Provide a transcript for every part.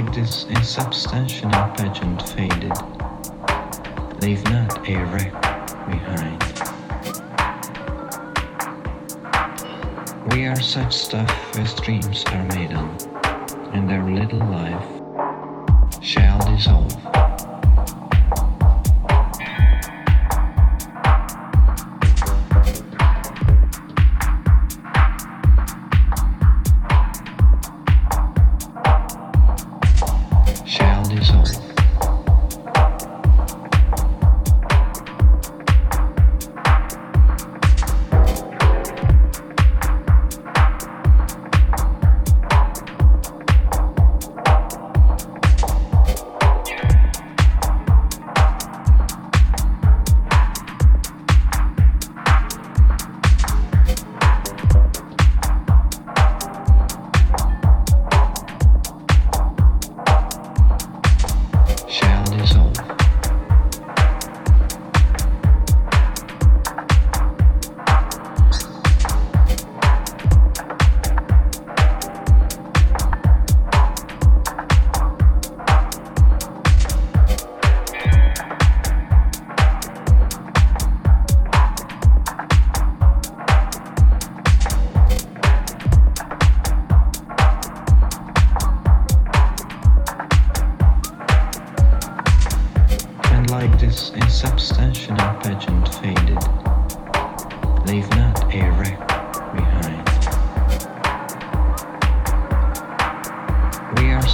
like this insubstantial pageant faded, leave not a wreck behind. We are such stuff as dreams are made on, and our little life shall dissolve.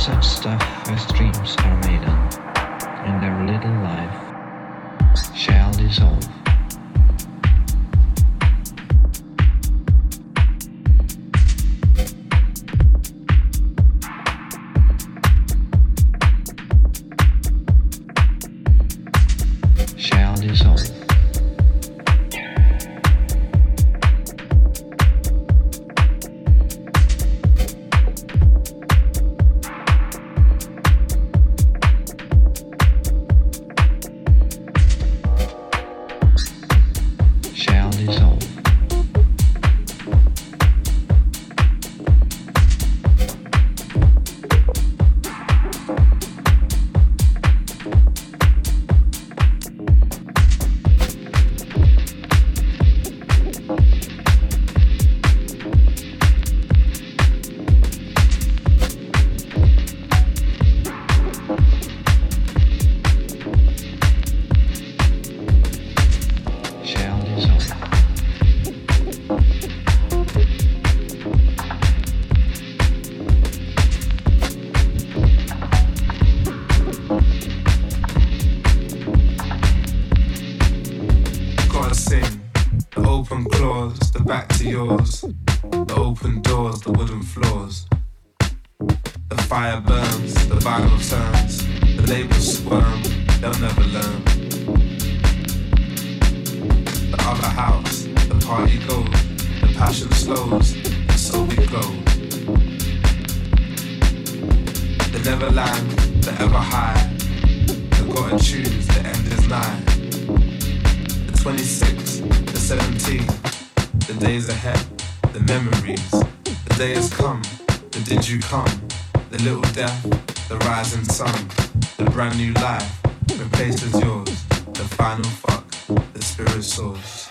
such stuff as dreams are made on, and their little life shall dissolve. the days ahead, the memories. The day has come, the did you come? The little death, the rising sun, the brand new life replaces yours. The final fuck, the spirit source.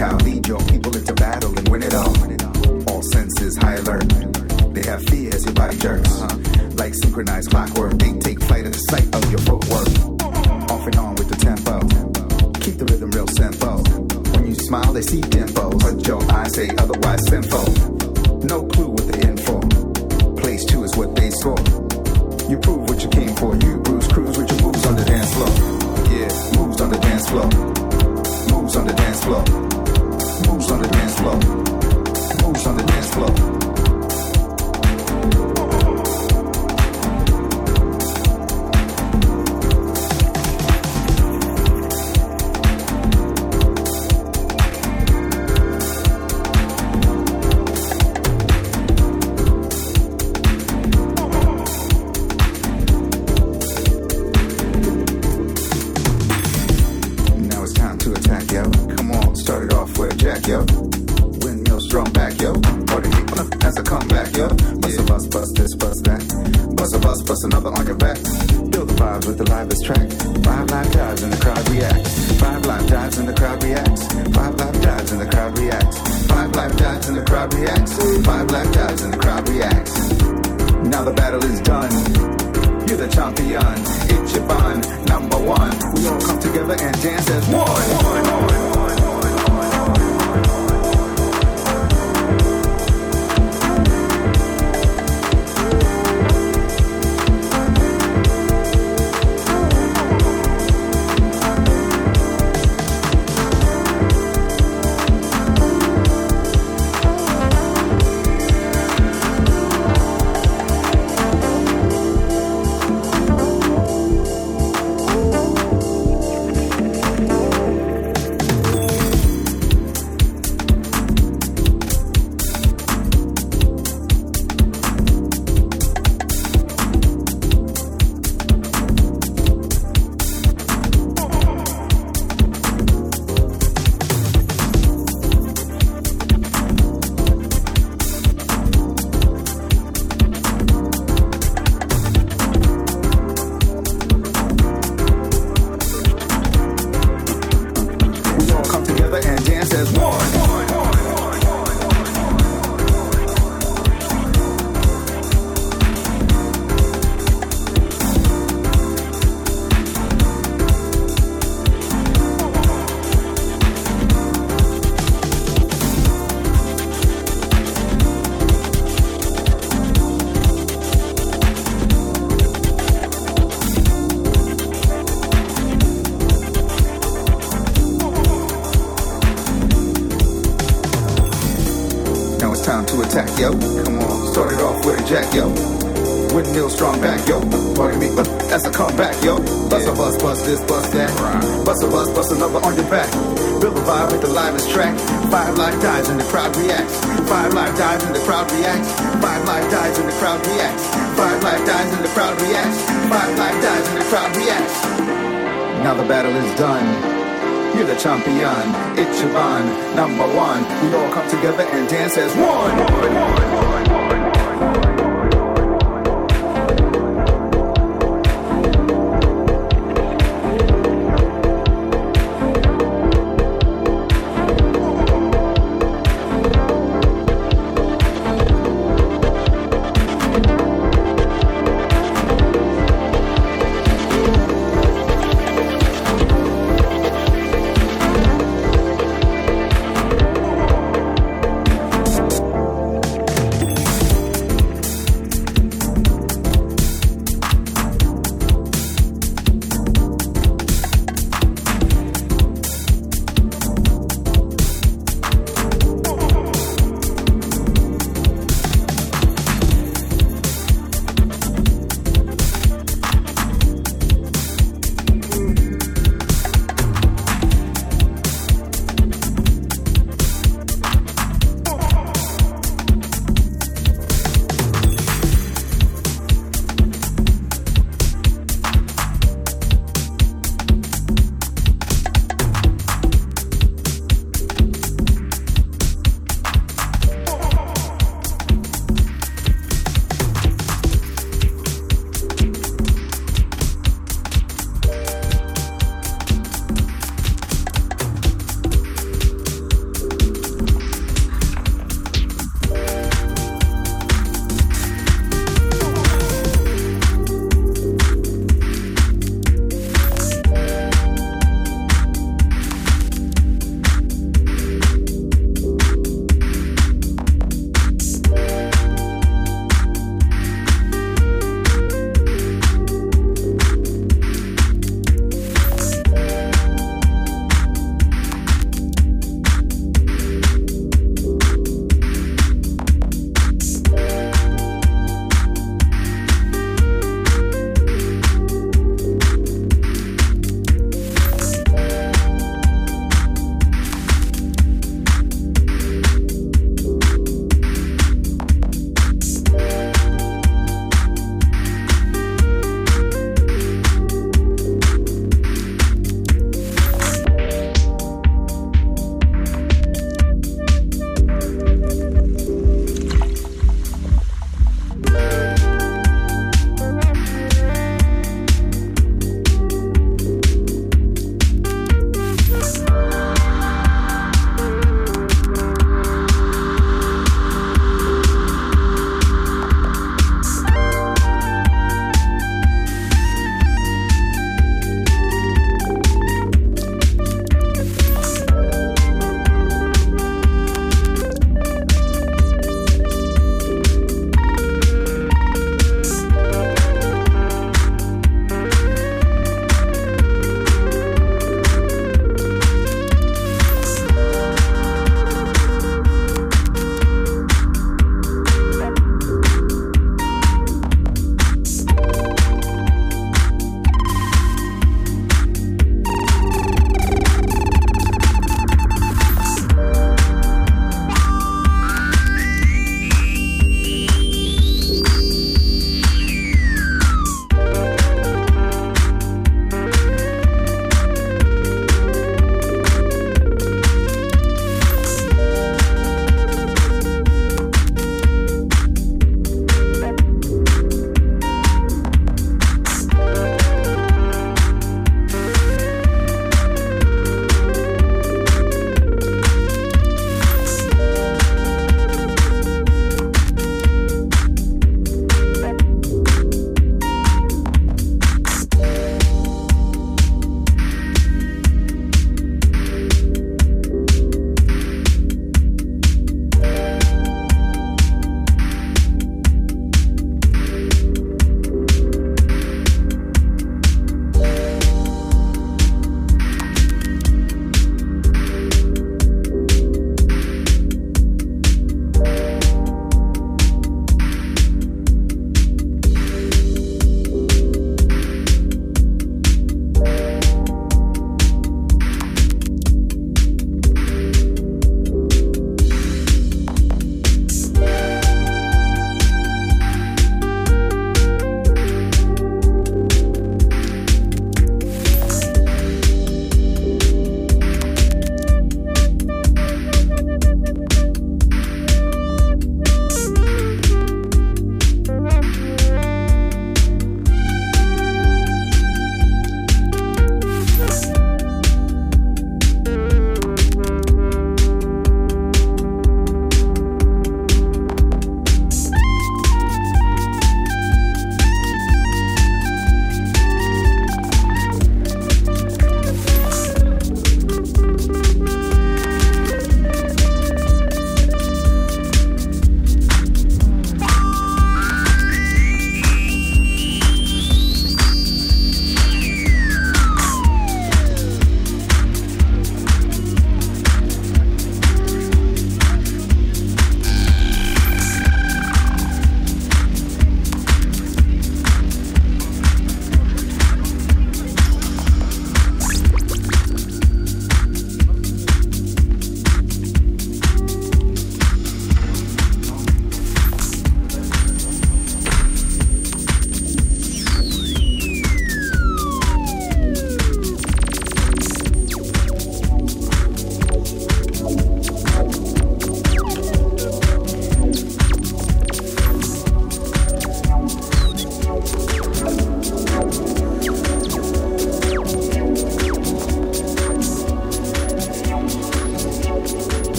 Champion, number one. We all. Come together and dance as synchronized one, one, one